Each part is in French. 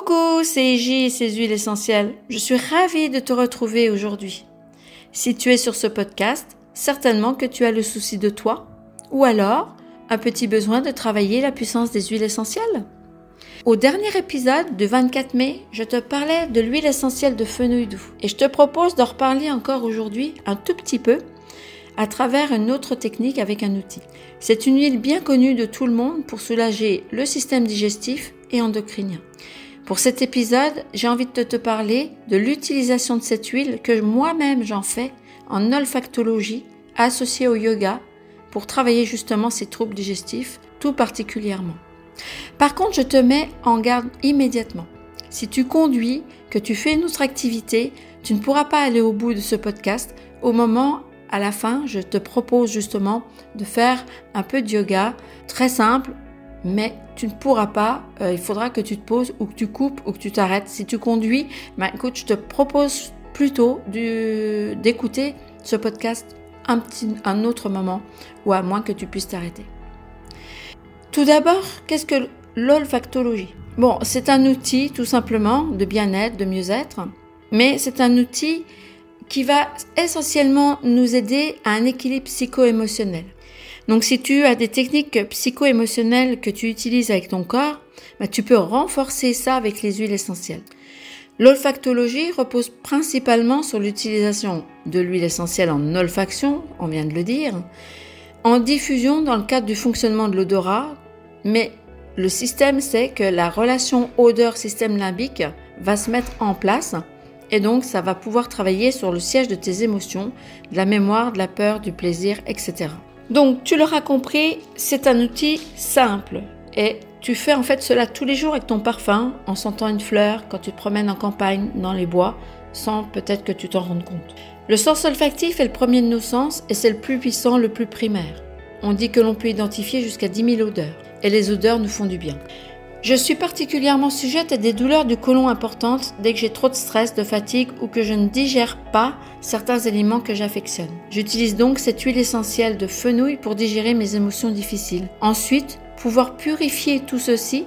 Coucou, c'est Iji et huiles essentielles. Je suis ravie de te retrouver aujourd'hui. Si tu es sur ce podcast, certainement que tu as le souci de toi, ou alors un petit besoin de travailler la puissance des huiles essentielles. Au dernier épisode du 24 mai, je te parlais de l'huile essentielle de fenouil doux et je te propose d'en reparler encore aujourd'hui un tout petit peu à travers une autre technique avec un outil. C'est une huile bien connue de tout le monde pour soulager le système digestif et endocrinien. Pour cet épisode, j'ai envie de te parler de l'utilisation de cette huile que moi-même j'en fais en olfactologie associée au yoga pour travailler justement ces troubles digestifs tout particulièrement. Par contre, je te mets en garde immédiatement. Si tu conduis, que tu fais une autre activité, tu ne pourras pas aller au bout de ce podcast. Au moment, à la fin, je te propose justement de faire un peu de yoga très simple mais tu ne pourras pas, euh, il faudra que tu te poses ou que tu coupes ou que tu t'arrêtes. Si tu conduis, ben, écoute, je te propose plutôt d'écouter ce podcast un, petit, un autre moment ou à moins que tu puisses t'arrêter. Tout d'abord, qu'est-ce que l'olfactologie? Bon, c'est un outil tout simplement de bien-être, de mieux-être, mais c'est un outil qui va essentiellement nous aider à un équilibre psycho-émotionnel. Donc si tu as des techniques psycho-émotionnelles que tu utilises avec ton corps, bah, tu peux renforcer ça avec les huiles essentielles. L'olfactologie repose principalement sur l'utilisation de l'huile essentielle en olfaction, on vient de le dire, en diffusion dans le cadre du fonctionnement de l'odorat, mais le système sait que la relation odeur-système limbique va se mettre en place et donc ça va pouvoir travailler sur le siège de tes émotions, de la mémoire, de la peur, du plaisir, etc. Donc, tu l'auras compris, c'est un outil simple et tu fais en fait cela tous les jours avec ton parfum, en sentant une fleur, quand tu te promènes en campagne, dans les bois, sans peut-être que tu t'en rendes compte. Le sens olfactif est le premier de nos sens et c'est le plus puissant, le plus primaire. On dit que l'on peut identifier jusqu'à 10 000 odeurs et les odeurs nous font du bien. Je suis particulièrement sujette à des douleurs du côlon importantes dès que j'ai trop de stress, de fatigue ou que je ne digère pas certains aliments que j'affectionne. J'utilise donc cette huile essentielle de fenouil pour digérer mes émotions difficiles. Ensuite, pouvoir purifier tout ceci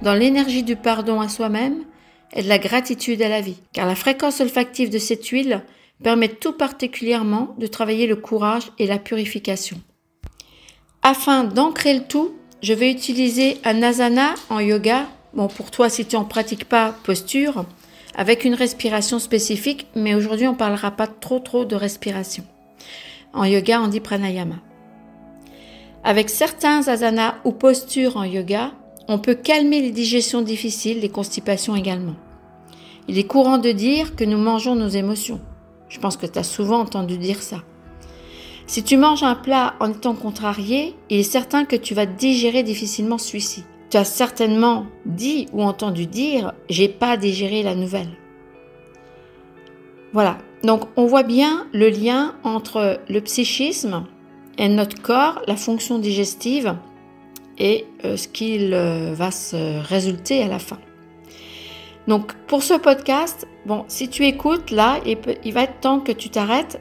dans l'énergie du pardon à soi-même et de la gratitude à la vie. Car la fréquence olfactive de cette huile permet tout particulièrement de travailler le courage et la purification. Afin d'ancrer le tout, je vais utiliser un asana en yoga. Bon, pour toi, si tu n'en pratiques pas, posture, avec une respiration spécifique, mais aujourd'hui, on ne parlera pas trop trop de respiration. En yoga, on dit pranayama. Avec certains asanas ou postures en yoga, on peut calmer les digestions difficiles, les constipations également. Il est courant de dire que nous mangeons nos émotions. Je pense que tu as souvent entendu dire ça. Si tu manges un plat en étant contrarié, il est certain que tu vas digérer difficilement celui-ci. Tu as certainement dit ou entendu dire j'ai pas digéré la nouvelle. Voilà. Donc on voit bien le lien entre le psychisme et notre corps, la fonction digestive et euh, ce qu'il euh, va se résulter à la fin. Donc pour ce podcast, bon, si tu écoutes là, il va être temps que tu t'arrêtes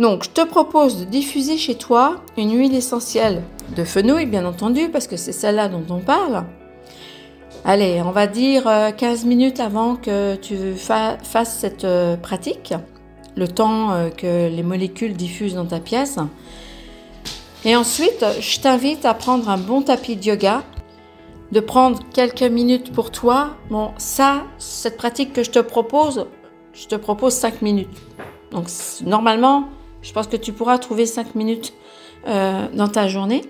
donc, je te propose de diffuser chez toi une huile essentielle de fenouil, bien entendu, parce que c'est celle-là dont on parle. Allez, on va dire 15 euh, minutes avant que tu fasses cette euh, pratique, le temps euh, que les molécules diffusent dans ta pièce. Et ensuite, je t'invite à prendre un bon tapis de yoga, de prendre quelques minutes pour toi. Bon, ça, cette pratique que je te propose, je te propose 5 minutes. Donc, normalement, je pense que tu pourras trouver 5 minutes euh, dans ta journée.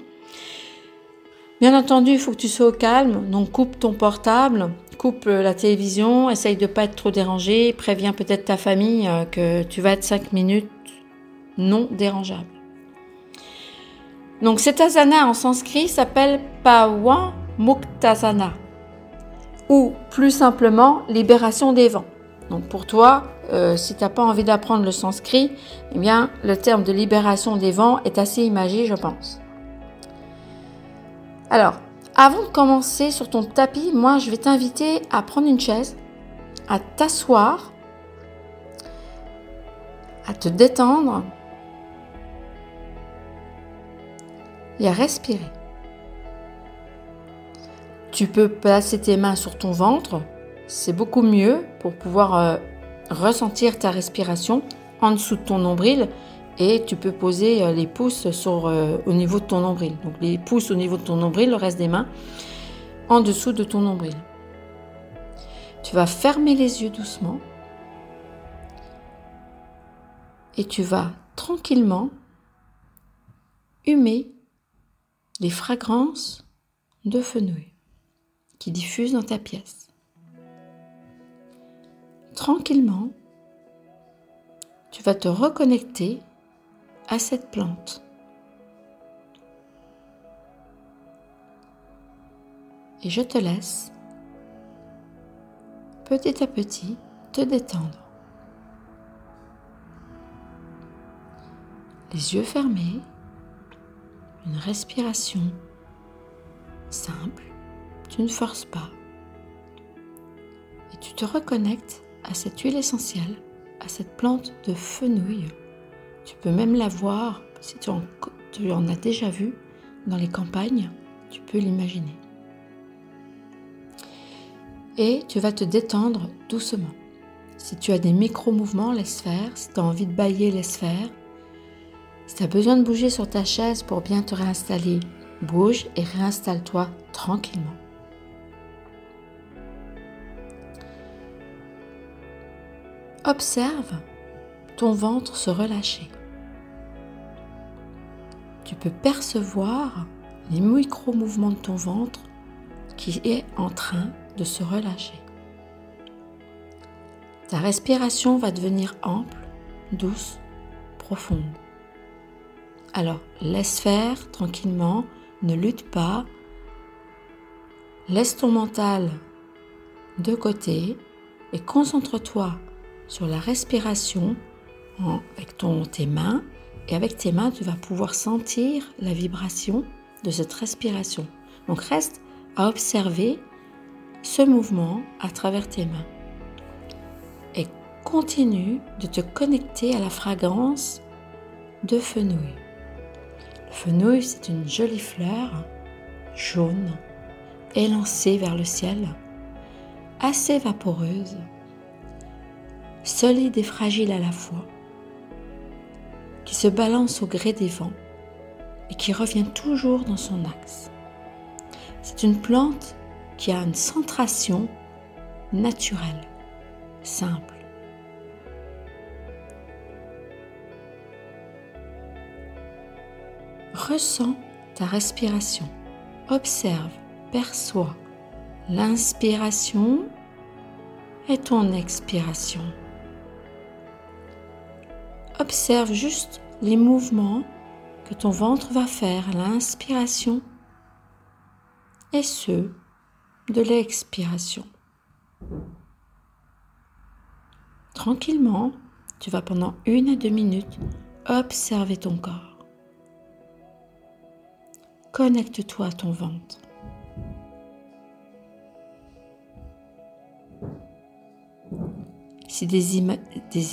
Bien entendu, il faut que tu sois au calme, donc coupe ton portable, coupe euh, la télévision, essaye de ne pas être trop dérangé, préviens peut-être ta famille euh, que tu vas être 5 minutes non dérangeable. Donc cet asana en sanskrit s'appelle Pawan Muktasana ou plus simplement libération des vents. Donc pour toi, euh, si tu n'as pas envie d'apprendre le sanskrit, eh bien le terme de libération des vents est assez imagé, je pense. Alors, avant de commencer sur ton tapis, moi je vais t'inviter à prendre une chaise, à t'asseoir, à te détendre et à respirer. Tu peux placer tes mains sur ton ventre c'est beaucoup mieux pour pouvoir euh, ressentir ta respiration en dessous de ton nombril et tu peux poser euh, les pouces sur, euh, au niveau de ton nombril. Donc les pouces au niveau de ton nombril, le reste des mains en dessous de ton nombril. Tu vas fermer les yeux doucement et tu vas tranquillement humer les fragrances de fenouil qui diffusent dans ta pièce. Tranquillement, tu vas te reconnecter à cette plante. Et je te laisse petit à petit te détendre. Les yeux fermés, une respiration simple, tu ne forces pas. Et tu te reconnectes à cette huile essentielle, à cette plante de fenouil. Tu peux même la voir, si tu en, as déjà vu dans les campagnes, tu peux l'imaginer. Et tu vas te détendre doucement. Si tu as des micro-mouvements, laisse faire. Si tu as envie de bailler, laisse faire. Si tu as besoin de bouger sur ta chaise pour bien te réinstaller, bouge et réinstalle-toi tranquillement. Observe ton ventre se relâcher. Tu peux percevoir les micro-mouvements de ton ventre qui est en train de se relâcher. Ta respiration va devenir ample, douce, profonde. Alors, laisse faire tranquillement, ne lutte pas. Laisse ton mental de côté et concentre-toi sur la respiration avec ton, tes mains. Et avec tes mains, tu vas pouvoir sentir la vibration de cette respiration. Donc reste à observer ce mouvement à travers tes mains. Et continue de te connecter à la fragrance de fenouil. Le fenouil, c'est une jolie fleur jaune, élancée vers le ciel, assez vaporeuse, solide et fragile à la fois, qui se balance au gré des vents et qui revient toujours dans son axe. C'est une plante qui a une centration naturelle, simple. Ressens ta respiration. Observe, perçois l'inspiration et ton expiration. Observe juste les mouvements que ton ventre va faire à l'inspiration et ceux de l'expiration. Tranquillement, tu vas pendant une à deux minutes observer ton corps. Connecte-toi à ton ventre. Si des,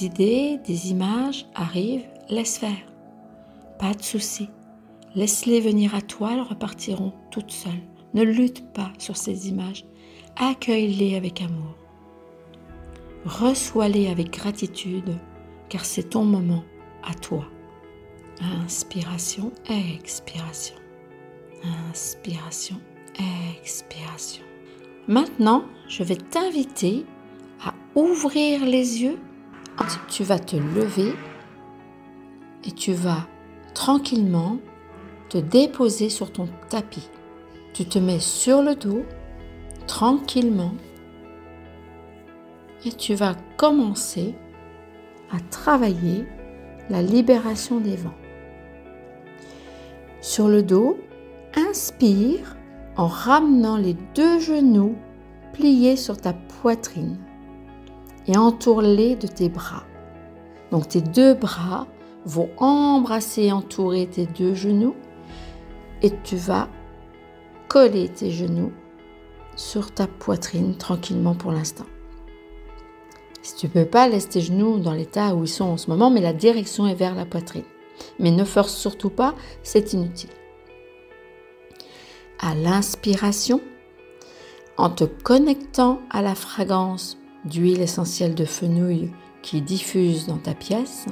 idées, des images arrivent, laisse faire. Pas de souci. Laisse-les venir à toi, elles repartiront toutes seules. Ne lutte pas sur ces images. Accueille-les avec amour. Reçois-les avec gratitude, car c'est ton moment à toi. Inspiration, expiration. Inspiration, expiration. Maintenant, je vais t'inviter ouvrir les yeux. Tu vas te lever et tu vas tranquillement te déposer sur ton tapis. Tu te mets sur le dos tranquillement et tu vas commencer à travailler la libération des vents. Sur le dos, Inspire en ramenant les deux genoux pliés sur ta poitrine et entoure-les de tes bras. Donc tes deux bras vont embrasser et entourer tes deux genoux et tu vas coller tes genoux sur ta poitrine tranquillement pour l'instant. Si tu ne peux pas, laisse tes genoux dans l'état où ils sont en ce moment, mais la direction est vers la poitrine. Mais ne force surtout pas, c'est inutile à l'inspiration, en te connectant à la fragrance d'huile essentielle de fenouil qui diffuse dans ta pièce,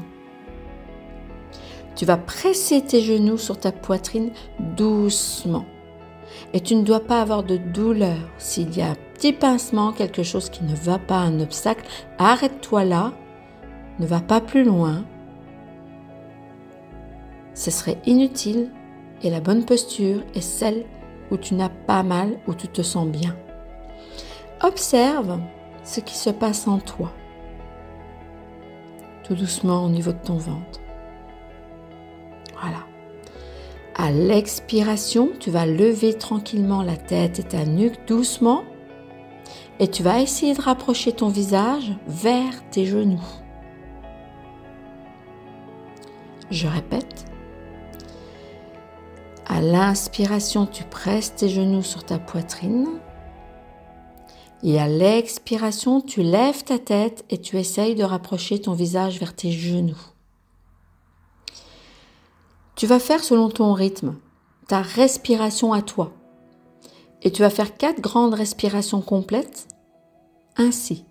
tu vas presser tes genoux sur ta poitrine doucement. Et tu ne dois pas avoir de douleur. S'il y a un petit pincement, quelque chose qui ne va pas, un obstacle, arrête-toi là. Ne va pas plus loin. Ce serait inutile et la bonne posture est celle où tu n'as pas mal, où tu te sens bien. Observe ce qui se passe en toi, tout doucement au niveau de ton ventre. Voilà. À l'expiration, tu vas lever tranquillement la tête et ta nuque doucement et tu vas essayer de rapprocher ton visage vers tes genoux. Je répète. À l'inspiration, tu presses tes genoux sur ta poitrine. Et à l'expiration, tu lèves ta tête et tu essayes de rapprocher ton visage vers tes genoux. Tu vas faire selon ton rythme, ta respiration à toi. Et tu vas faire quatre grandes respirations complètes ainsi.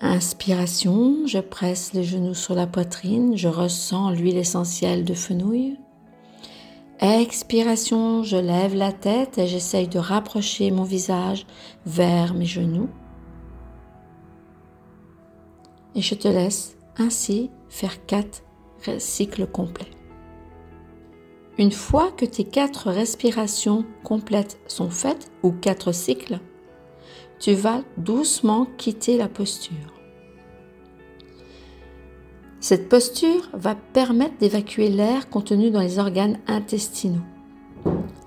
Inspiration, je presse les genoux sur la poitrine, je ressens l'huile essentielle de fenouil. Expiration, je lève la tête et j'essaye de rapprocher mon visage vers mes genoux. Et je te laisse ainsi faire quatre cycles complets. Une fois que tes quatre respirations complètes sont faites, ou quatre cycles, tu vas doucement quitter la posture. Cette posture va permettre d'évacuer l'air contenu dans les organes intestinaux.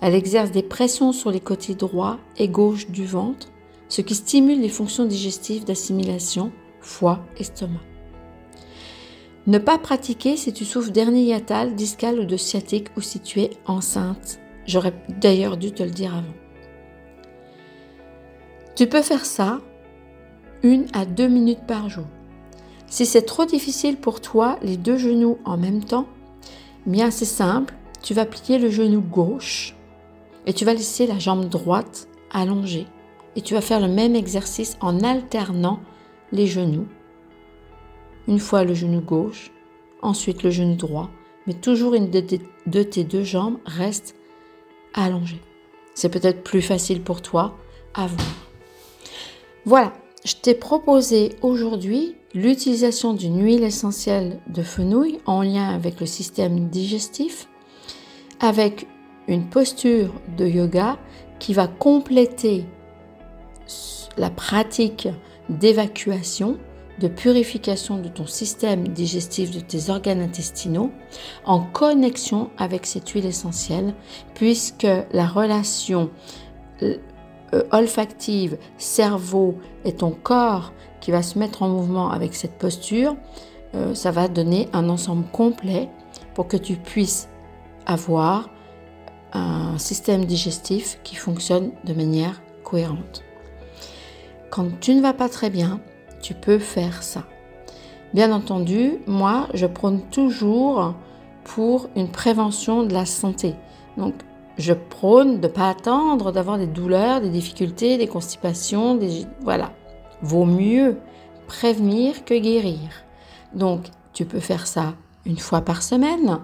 Elle exerce des pressions sur les côtés droit et gauche du ventre, ce qui stimule les fonctions digestives d'assimilation, foie, estomac. Ne pas pratiquer si tu souffres d'hernie hiatale, discale ou de sciatique ou si tu es enceinte. J'aurais d'ailleurs dû te le dire avant. Tu peux faire ça une à deux minutes par jour. Si c'est trop difficile pour toi, les deux genoux en même temps, bien c'est simple, tu vas plier le genou gauche et tu vas laisser la jambe droite allongée et tu vas faire le même exercice en alternant les genoux une fois le genou gauche, ensuite le genou droit, mais toujours une de tes deux jambes reste allongée. C'est peut-être plus facile pour toi à voir. Voilà, je t'ai proposé aujourd'hui l'utilisation d'une huile essentielle de fenouil en lien avec le système digestif, avec une posture de yoga qui va compléter la pratique d'évacuation de purification de ton système digestif, de tes organes intestinaux, en connexion avec cette huile essentielle, puisque la relation euh, olfactive, cerveau et ton corps qui va se mettre en mouvement avec cette posture, euh, ça va donner un ensemble complet pour que tu puisses avoir un système digestif qui fonctionne de manière cohérente. Quand tu ne vas pas très bien, tu peux faire ça. Bien entendu, moi, je prône toujours pour une prévention de la santé. Donc, je prône de ne pas attendre d'avoir des douleurs, des difficultés, des constipations, des... voilà. Vaut mieux prévenir que guérir. Donc, tu peux faire ça une fois par semaine.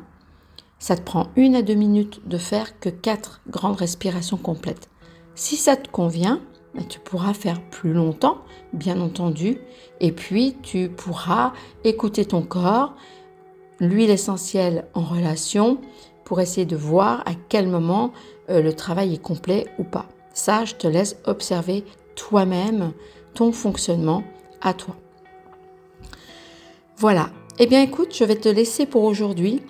Ça te prend une à deux minutes de faire que quatre grandes respirations complètes. Si ça te convient, tu pourras faire plus longtemps, bien entendu, et puis tu pourras écouter ton corps, l'huile essentielle en relation, pour essayer de voir à quel moment euh, le travail est complet ou pas. Ça, je te laisse observer toi-même ton fonctionnement à toi. Voilà. Eh bien écoute, je vais te laisser pour aujourd'hui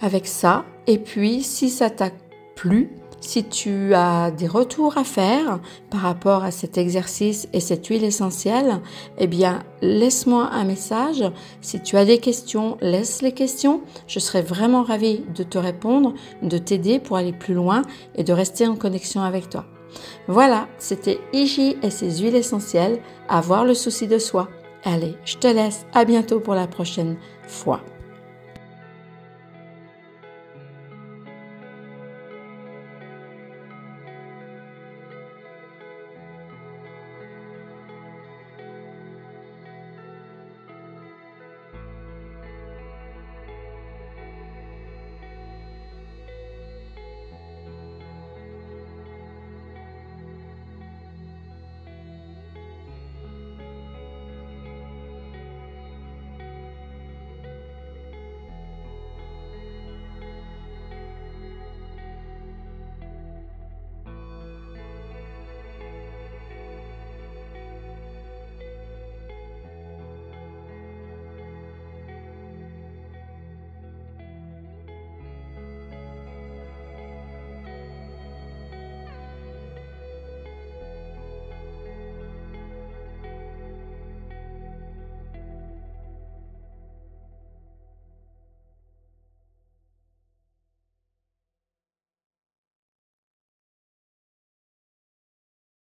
avec ça. Et puis, si ça t'a plu, si tu as des retours à faire par rapport à cet exercice et cette huile essentielle, eh bien, laisse-moi un message. Si tu as des questions, laisse les questions. Je serai vraiment ravie de te répondre, de t'aider pour aller plus loin et de rester en connexion avec toi. Voilà, c'était IJ et ses huiles essentielles, avoir le souci de soi. Allez, je te laisse. À bientôt pour la prochaine fois.